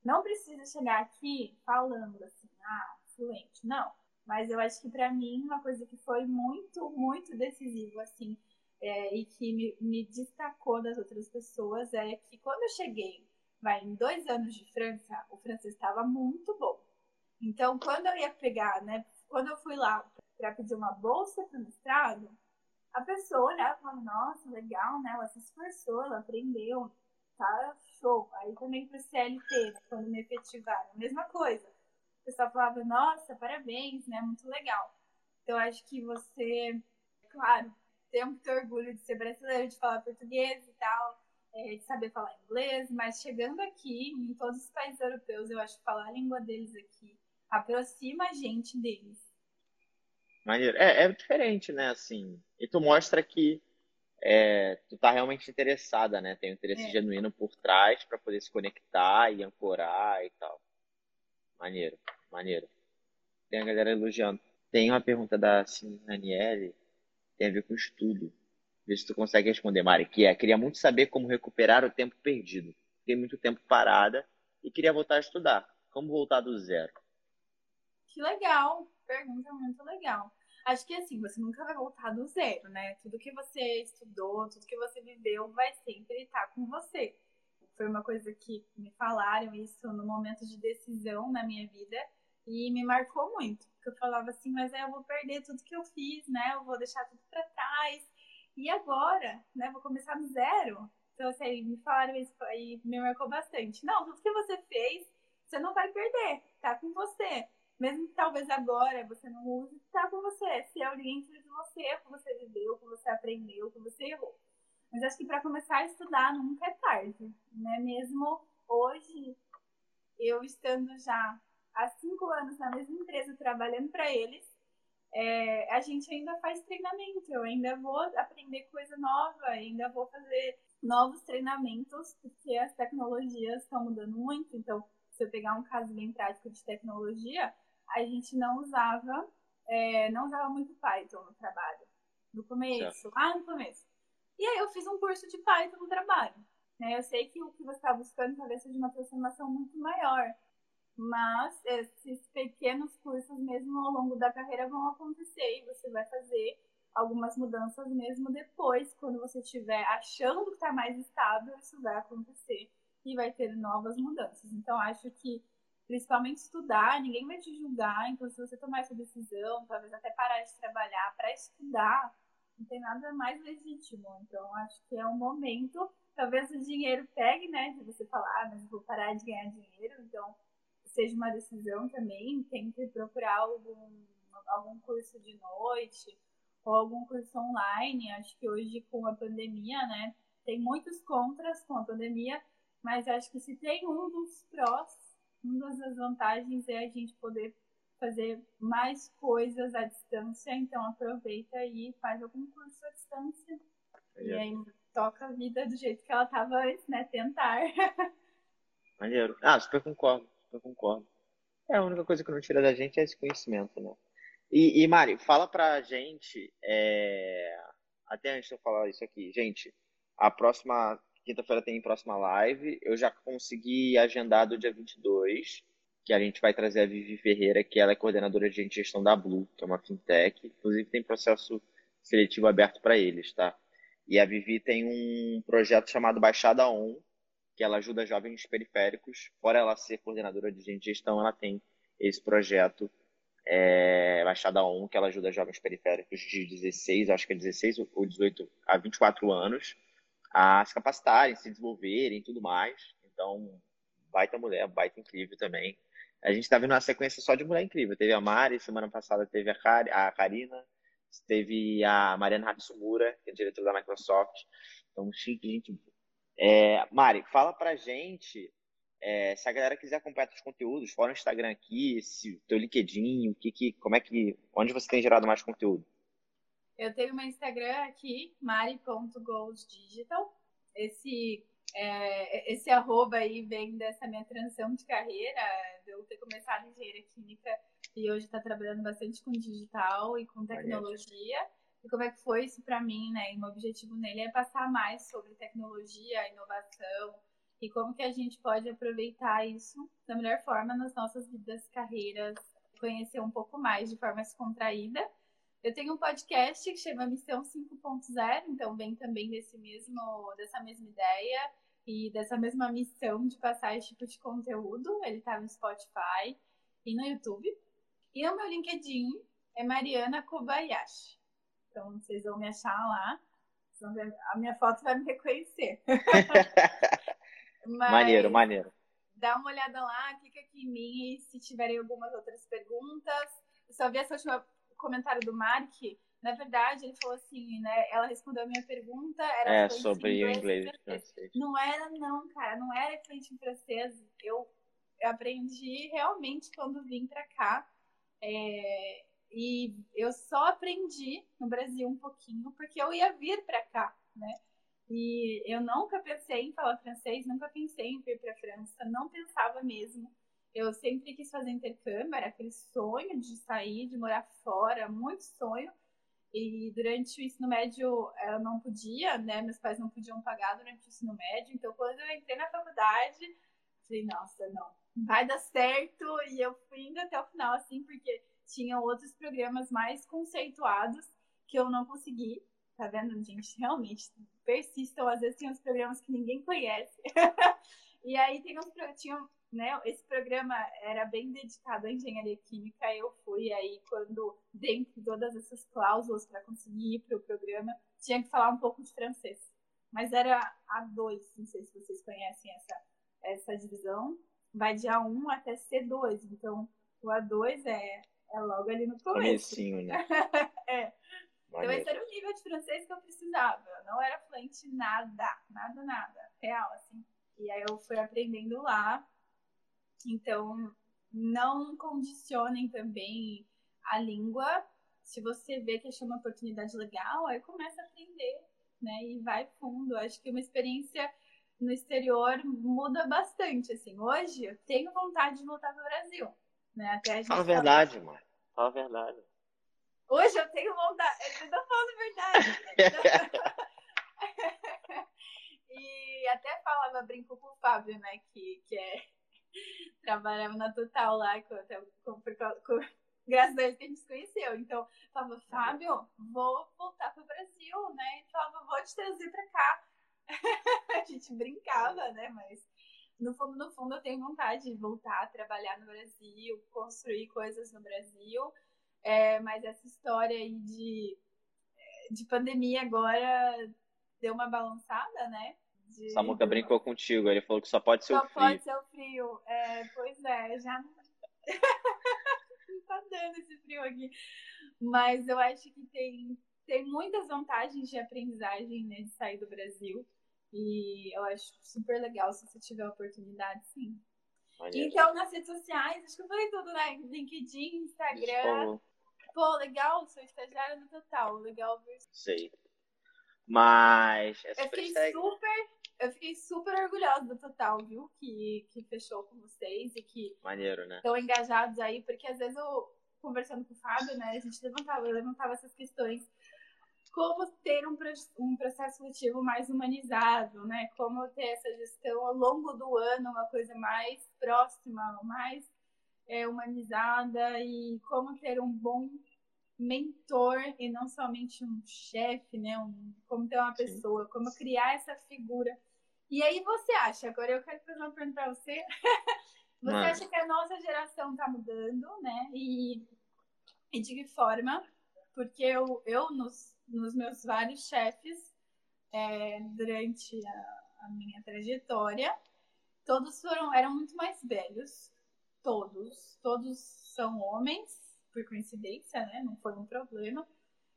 Não precisa chegar aqui falando assim, ah, fluente, não. Mas eu acho que para mim uma coisa que foi muito, muito decisiva assim é, e que me, me, destacou das outras pessoas é que quando eu cheguei, vai em dois anos de França, o francês estava muito bom. Então, quando eu ia pegar, né, quando eu fui lá para pedir uma bolsa para o mestrado, a pessoa olhava e falava, nossa, legal, né? Ela se esforçou, ela aprendeu, tá show. Aí também pro CLT, quando me efetivaram, mesma coisa. O pessoal falava, nossa, parabéns, né? Muito legal. Então, acho que você, claro, tem muito orgulho de ser brasileiro, de falar português e tal, é, de saber falar inglês, mas chegando aqui, em todos os países europeus, eu acho que falar a língua deles aqui aproxima a gente deles. Maneiro. É, é diferente, né? Assim, e tu mostra que é, tu tá realmente interessada, né? Tem um interesse é. genuíno por trás para poder se conectar e ancorar e tal. Maneiro, maneiro. Tem a galera elogiando. Tem uma pergunta da Sinaniele, tem a ver com estudo. Vê se tu consegue responder, Mari, que é, queria muito saber como recuperar o tempo perdido. Fiquei muito tempo parada e queria voltar a estudar. Como voltar do zero? Que legal, pergunta muito legal acho que assim, você nunca vai voltar do zero, né? Tudo que você estudou, tudo que você viveu vai sempre estar com você. Foi uma coisa que me falaram isso no momento de decisão na minha vida e me marcou muito. Porque eu falava assim, mas aí eu vou perder tudo que eu fiz, né? Eu vou deixar tudo para trás. E agora, né? Vou começar do zero. Então, assim, me falaram isso e me marcou bastante. Não, tudo que você fez, você não vai perder. Tá com você mesmo que talvez agora você não use, está com você. Se é oriente de você, o que você viveu, o que você aprendeu, o que você errou. Mas acho que para começar a estudar nunca é tarde, né? Mesmo hoje, eu estando já há cinco anos na mesma empresa trabalhando para eles, é, a gente ainda faz treinamento, eu ainda vou aprender coisa nova, ainda vou fazer novos treinamentos, porque as tecnologias estão mudando muito. Então, se eu pegar um caso bem prático de tecnologia, a gente não usava, é, não usava muito Python no trabalho. No começo, certo. ah, no começo. E aí eu fiz um curso de Python no trabalho. Né? Eu sei que o que você está buscando talvez seja uma transformação muito maior, mas esses pequenos cursos mesmo ao longo da carreira vão acontecer e você vai fazer algumas mudanças mesmo depois, quando você estiver achando que está mais estável, isso vai acontecer e vai ter novas mudanças. Então acho que principalmente estudar, ninguém vai te julgar, então se você tomar essa decisão, talvez até parar de trabalhar para estudar, não tem nada mais legítimo. Então acho que é um momento talvez o dinheiro pegue, né? De você falar, ah, mas vou parar de ganhar dinheiro, então seja uma decisão também, tente procurar algum, algum curso de noite ou algum curso online. Acho que hoje com a pandemia, né? Tem muitos contras com a pandemia, mas acho que se tem um dos prós, uma das vantagens é a gente poder fazer mais coisas à distância, então aproveita e faz algum curso à distância. É. E aí toca a vida do jeito que ela estava antes, né? Tentar. Maneiro. Ah, super concordo, super concordo. É, a única coisa que não tira da gente é esse conhecimento, né? E, e Mari, fala pra gente, é... até antes de eu falar isso aqui, gente, a próxima quinta-feira tem próxima live, eu já consegui agendar do dia 22, que a gente vai trazer a Vivi Ferreira, que ela é coordenadora de gestão da Blue, que é uma fintech, inclusive tem processo seletivo aberto para eles, tá? E a Vivi tem um projeto chamado Baixada On, que ela ajuda jovens periféricos. Fora ela ser coordenadora de gestão, ela tem esse projeto é, Baixada On, que ela ajuda jovens periféricos de 16, acho que é 16 ou 18 a 24 anos, a se capacitarem, se desenvolverem e tudo mais. Então, baita mulher, baita incrível também. A gente está vendo uma sequência só de mulher incrível. Teve a Mari, semana passada teve a, Kari, a Karina, teve a Mariana Hatsumura, que é diretora da Microsoft. Então, chique, gente. É, Mari, fala pra gente é, se a galera quiser acompanhar os conteúdos, fora o Instagram aqui, se teu LinkedIn, o que, que, como é que, onde você tem gerado mais conteúdo? Eu tenho meu Instagram aqui, mari.goldsdigital. Esse é, esse arroba aí vem dessa minha transição de carreira, de eu ter começado engenharia química e hoje está trabalhando bastante com digital e com tecnologia. E como é que foi isso para mim, né? E meu objetivo nele é passar mais sobre tecnologia, inovação e como que a gente pode aproveitar isso da melhor forma nas nossas vidas, carreiras, conhecer um pouco mais de forma descontraída. Eu tenho um podcast que chama Missão 5.0, então vem também desse mesmo, dessa mesma ideia e dessa mesma missão de passar esse tipo de conteúdo. Ele está no Spotify e no YouTube. E o meu LinkedIn é Mariana Kobayashi. Então vocês vão me achar lá. A minha foto vai me reconhecer. maneiro, maneiro. Dá uma olhada lá, clica aqui em mim se tiverem algumas outras perguntas. Eu só vi esse último comentário do Mark. Na verdade, ele falou assim, né? Ela respondeu a minha pergunta. Era é, sobre o inglês e francês. Não era, não, cara. Não era fluente em francês. Eu, eu aprendi realmente quando vim pra cá. É, e eu só aprendi no Brasil um pouquinho porque eu ia vir para cá, né? E eu nunca pensei em falar francês, nunca pensei em vir para a França, não pensava mesmo. Eu sempre quis fazer intercâmbio, era aquele sonho de sair, de morar fora, muito sonho. E durante o ensino médio eu não podia, né? Meus pais não podiam pagar durante o ensino médio. Então, quando eu entrei na faculdade, falei, nossa, não, vai dar certo. E eu fui indo até o final, assim, porque tinham outros programas mais conceituados que eu não consegui. Tá vendo, gente? Realmente, persistam. Às vezes tem uns programas que ninguém conhece. e aí tem uns, tinha, né, esse programa era bem dedicado à engenharia química. Eu fui aí quando, dentro de todas essas cláusulas para conseguir ir para o programa, tinha que falar um pouco de francês. Mas era A2, não sei se vocês conhecem essa, essa divisão. Vai de A1 até C2. Então, o A2 é é logo ali no começo. Comecinho, né? é. Então esse era o nível de francês que eu precisava. Eu não era fluente nada, nada, nada. Real, assim. E aí eu fui aprendendo lá. Então, não condicionem também a língua. Se você vê que achou uma oportunidade legal, aí começa a aprender, né? E vai fundo. Acho que uma experiência no exterior muda bastante, assim. Hoje eu tenho vontade de voltar para o Brasil Né? Até a gente Fala a verdade, mano. Fala a verdade. Hoje eu tenho vontade. Eu tô falando a verdade. e até falava, brinco com o Fábio, né? Que, que é. Trabalhava na Total lá, com, com, com, graças a Deus que a gente se conheceu. Então, falava, Fábio, vou voltar pro Brasil, né? E falava, vou te trazer pra cá. a gente brincava, né? Mas no fundo, no fundo, eu tenho vontade de voltar a trabalhar no Brasil, construir coisas no Brasil. É, mas essa história aí de, de pandemia agora deu uma balançada, né? De, Samuca brincou contigo, ele falou que só pode ser só o frio. Só pode ser o frio. É, pois é, já não tá dando esse frio aqui. Mas eu acho que tem, tem muitas vantagens de aprendizagem, né, de sair do Brasil. E eu acho super legal se você tiver a oportunidade, sim. Maneiro. Então, nas redes sociais, acho que eu falei tudo, né? LinkedIn, Instagram. Pô, legal, sou estagiária no Total. Legal ver. Sei. Mas. eu fiquei super. Eu fiquei super orgulhosa do Total, viu? Que, que fechou com vocês e que. Maneiro, né? Estão engajados aí, porque às vezes eu, conversando com o Fábio, né? A gente levantava, levantava essas questões como ter um, um processo seletivo mais humanizado, né? Como ter essa gestão ao longo do ano, uma coisa mais próxima, mais é, humanizada e como ter um bom mentor e não somente um chefe, né? Um, como ter uma pessoa, Sim. como criar essa figura. E aí você acha? Agora eu quero fazer uma pergunta para você. você acha que a nossa geração está mudando, né? E, e de que forma? Porque eu, eu nos nos meus vários chefes é, durante a, a, minha trajetória. Todos foram, eram muito mais velhos. Todos. Todos são homens, por coincidência, né? Não foi um problema.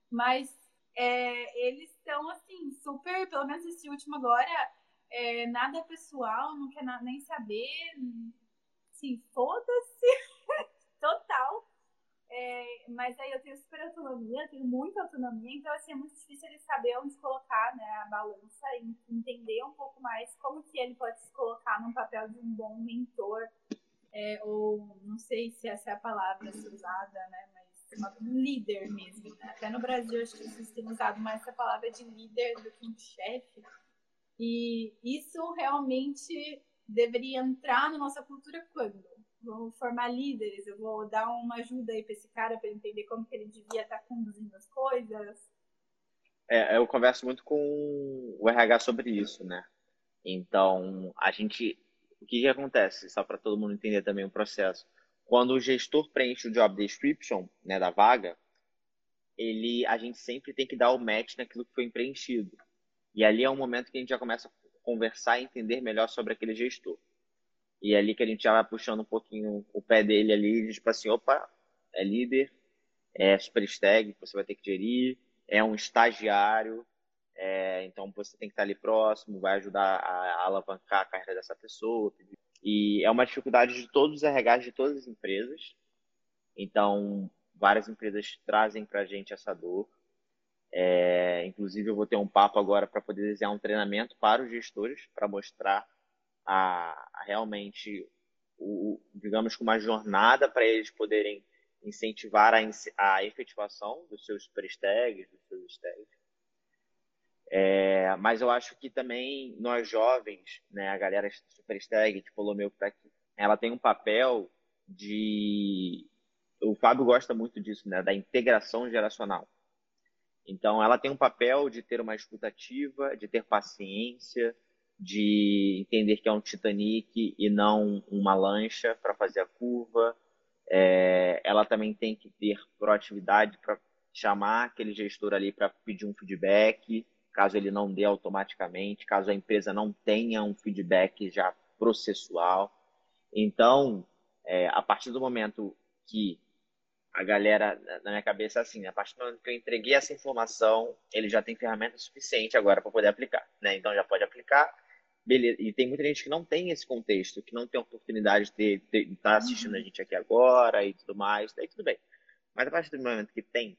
Mas é, eles estão, assim, super, pelo menos esse último agora, é, nada pessoal, não quer nem saber. Assim, foda-se. Total. É, mas aí eu tenho super autonomia, tenho muita autonomia, então assim, é muito difícil ele saber onde colocar né, a balança e entender um pouco mais como que ele pode se colocar no papel de um bom mentor, é, ou não sei se essa é a palavra a ser usada, né, mas um líder mesmo. Né? Até no Brasil acho que vocês têm usado mais essa palavra de líder do que um chefe. E isso realmente deveria entrar na nossa cultura quando? vou formar líderes, eu vou dar uma ajuda aí para esse cara para entender como que ele devia estar tá conduzindo as coisas. É, eu converso muito com o RH sobre isso, né? Então, a gente, o que, que acontece, só para todo mundo entender também o processo. Quando o gestor preenche o job description, né, da vaga, ele, a gente sempre tem que dar o match naquilo que foi preenchido. E ali é um momento que a gente já começa a conversar e entender melhor sobre aquele gestor. E é ali que a gente já vai puxando um pouquinho o pé dele ali, e tipo assim, opa, é líder, é super stag, você vai ter que gerir, é um estagiário, é, então você tem que estar ali próximo, vai ajudar a, alavancar a carreira dessa pessoa. E é uma dificuldade de todos os RHs de todas as empresas. Então, várias empresas trazem para a gente essa dor. É, inclusive, eu vou ter um papo agora para poder desenhar um treinamento para os gestores, para mostrar a, a realmente, o, digamos que uma jornada para eles poderem incentivar a, a efetivação dos seus prestags, dos seus stags. É, mas eu acho que também nós jovens, né, a galera super stag, tipo o que tá aqui, ela tem um papel de. O Fábio gosta muito disso, né, da integração geracional. Então, ela tem um papel de ter uma escutativa, de ter paciência, de entender que é um Titanic e não uma lancha para fazer a curva. É, ela também tem que ter proatividade para chamar aquele gestor ali para pedir um feedback, caso ele não dê automaticamente, caso a empresa não tenha um feedback já processual. Então, é, a partir do momento que a galera, na minha cabeça, é assim, a partir do momento que eu entreguei essa informação, ele já tem ferramenta suficiente agora para poder aplicar. Né? Então, já pode aplicar beleza. E tem muita gente que não tem esse contexto, que não tem a oportunidade de estar tá assistindo uhum. a gente aqui agora e tudo mais, daí tudo bem. Mas a partir do momento que tem,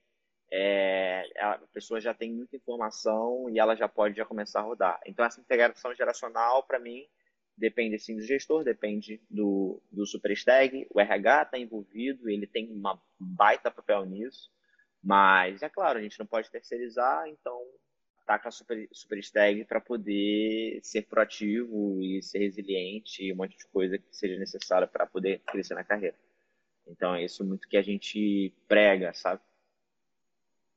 é, a pessoa já tem muita informação e ela já pode já começar a rodar. Então essa integração geracional, para mim, depende sim do gestor, depende do, do Superstag. O RH está envolvido, ele tem uma baita papel nisso. Mas, é claro, a gente não pode terceirizar, então com a Super, Superstag para poder ser proativo e ser resiliente e um monte de coisa que seja necessária para poder crescer na carreira. Então é isso muito que a gente prega, sabe?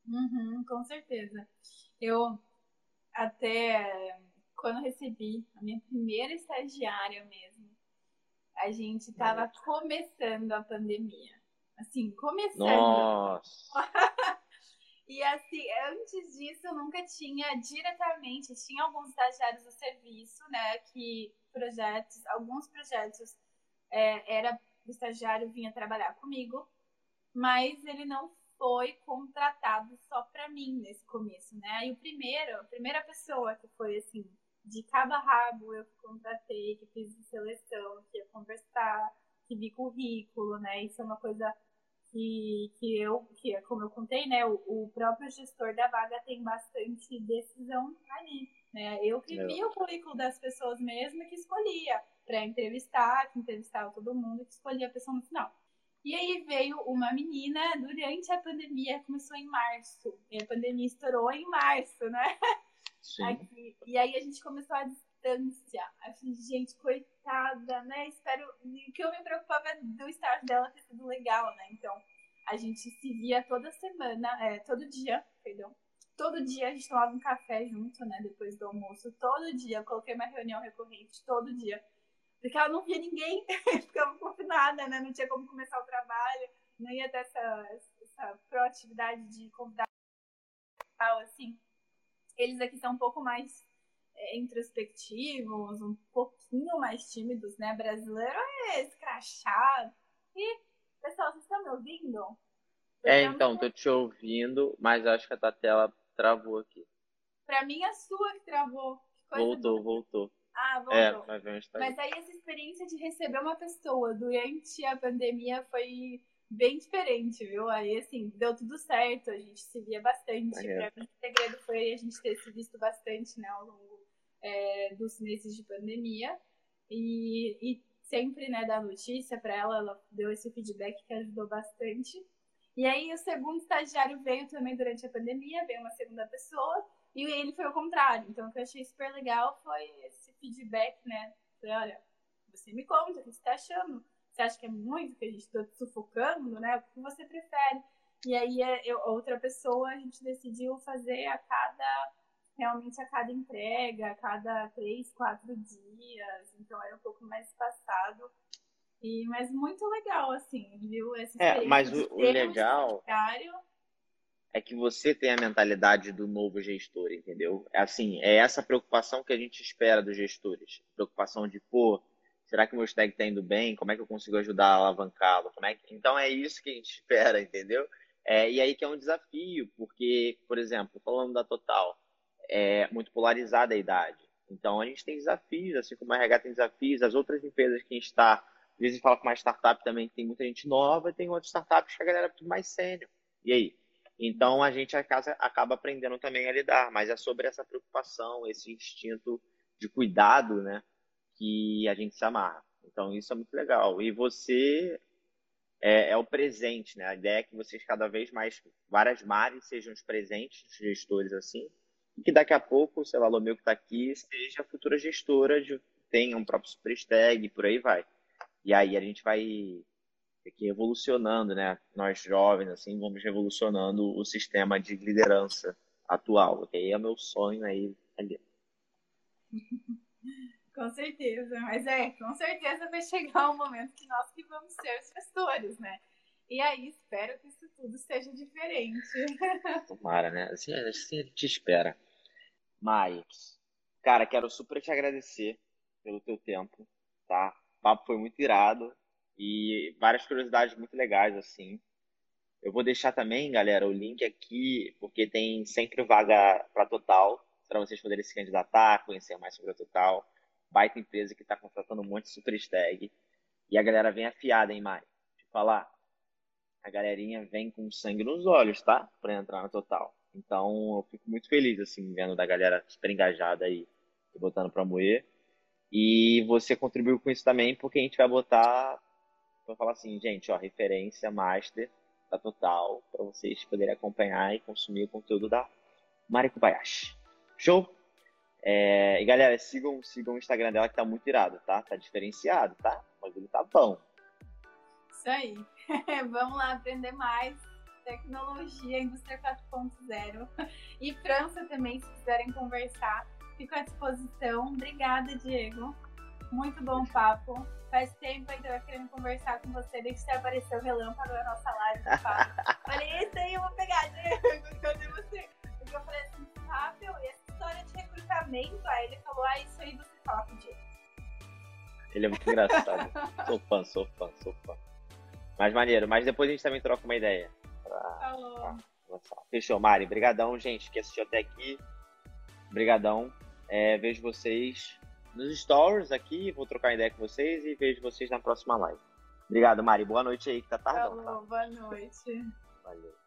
Uhum, com certeza. Eu até quando recebi a minha primeira estagiária mesmo, a gente estava começando a pandemia. Assim, começando. Nossa! e assim, antes disso eu nunca tinha diretamente, tinha alguns estagiários do serviço, né, que projetos, alguns projetos é, era o estagiário vinha trabalhar comigo, mas ele não foi contratado só para mim nesse começo, né? E o primeiro, a primeira pessoa que foi assim, de cabo a rabo, eu contratei, que fiz seleção, que ia conversar, que vi currículo, né? Isso é uma coisa que, que eu, que como eu contei, né? O, o próprio gestor da vaga tem bastante decisão ali, né? Eu que via o currículo das pessoas mesmo que escolhia para entrevistar, que entrevistava todo mundo, que escolhia a pessoa no final. E aí veio uma menina durante a pandemia, começou em março. E a pandemia estourou em março, né? Aqui. E aí a gente começou a distância. Falei, gente, coitada, né? Espero. O que eu me preocupava é do estágio dela ter sido legal, né? Então, a gente se via toda semana, é, todo dia, perdão. Todo dia a gente tomava um café junto, né? Depois do almoço. Todo dia. Eu coloquei uma reunião recorrente todo dia. Porque ela não via ninguém, ficava confinada, né? Não tinha como começar o trabalho, não ia ter essa, essa proatividade de convidar assim eles aqui são um pouco mais é, introspectivos, um pouquinho mais tímidos, né? Brasileiro é escrachado. E, pessoal, vocês estão me ouvindo? é, então, tô te ouvindo, mas acho que a tua tela travou aqui. Pra mim, a sua que travou. Que voltou, voltou. Ah, voltou. É, mas, mas aí essa experiência de receber uma pessoa durante a pandemia foi bem diferente, viu? Aí, assim, deu tudo certo, a gente se via bastante. É. Pra mim, o segredo foi a gente ter se visto bastante, né, ao longo é, dos meses de pandemia. E, e sempre, né, dar notícia para ela, ela deu esse feedback que ajudou bastante. E aí, o segundo estagiário veio também durante a pandemia, veio uma segunda pessoa, e ele foi o contrário. Então, o que eu achei super legal foi esse feedback, né? Falei, olha, você me conta o que você está achando você acha que é muito, que a gente está sufocando, né? O que você prefere? E aí é, eu, outra pessoa a gente decidiu fazer a cada realmente a cada entrega, a cada três, quatro dias, então era um pouco mais espaçado. E, mas muito legal, assim, viu? Essa é, mas o, o legal é que você tem a mentalidade do novo gestor, entendeu? É assim, é essa preocupação que a gente espera dos gestores. Preocupação de, pô, Será que o meu stack está indo bem? Como é que eu consigo ajudar a alavancá-lo? Como é que... Então é isso que a gente espera, entendeu? É, e aí que é um desafio, porque, por exemplo, falando da Total, é muito polarizada a idade. Então a gente tem desafios, assim como a RH tem desafios, as outras empresas que a gente está, às vezes fala com uma startup também que tem muita gente nova, e tem outras startups que a galera é tudo mais sênior. E aí? Então a gente acaba aprendendo também a lidar, mas é sobre essa preocupação, esse instinto de cuidado, né? Que a gente se amarra. Então isso é muito legal. E você é, é, o presente, né? A ideia é que vocês cada vez mais, várias mares sejam os presentes, os gestores assim, e que daqui a pouco, sei lá, meu que está aqui, seja a futura gestora, de, tenha um próprio superstag, por aí vai. E aí a gente vai aqui evolucionando, né? Nós jovens, assim, vamos revolucionando o sistema de liderança atual, que aí é meu sonho aí ali. Com certeza, mas é, com certeza vai chegar um momento que nós que vamos ser os gestores, né? E aí, espero que isso tudo seja diferente. Tomara, né? Assim, assim a gente espera. Mas, cara, quero super te agradecer pelo teu tempo, tá? O papo foi muito irado e várias curiosidades muito legais, assim. Eu vou deixar também, galera, o link aqui, porque tem sempre vaga para Total, para vocês poderem se candidatar, conhecer mais sobre a Total baita empresa que está contratando um monte de super stag. E a galera vem afiada, hein, Mari? Eu falar. A galerinha vem com sangue nos olhos, tá? Pra entrar no total. Então, eu fico muito feliz, assim, vendo da galera super engajada aí, botando pra moer. E você contribuiu com isso também, porque a gente vai botar, vai falar assim, gente, ó, referência master da Total, para vocês poderem acompanhar e consumir o conteúdo da Mari Kobayashi. Show? É, e galera, sigam, sigam o Instagram dela que tá muito irado, tá? Tá diferenciado, tá? O bagulho tá bom. Isso aí. Vamos lá aprender mais tecnologia, indústria 4.0 e França também, se quiserem conversar, fico à disposição. Obrigada, Diego. Muito bom papo. Faz tempo que eu querendo conversar com você, desde que você apareceu relâmpago na nossa live. Falei, esse aí eu vou pegar, Diego. Cadê você? Porque eu falei assim, Fábio, essa história de recrutamento, aí ele falou, ah, isso aí você fala com o Diego. Ele é muito engraçado. sou fã, sou fã, sou fã. Mas maneiro, mas depois a gente também troca uma ideia. Pra, pra Fechou, Mari. Obrigadão, gente, que assistiu até aqui. Obrigadão. É, vejo vocês nos stories aqui, vou trocar ideia com vocês e vejo vocês na próxima live. Obrigado, Mari. Boa noite aí, que tá tardão. Tá? Boa noite. Valeu.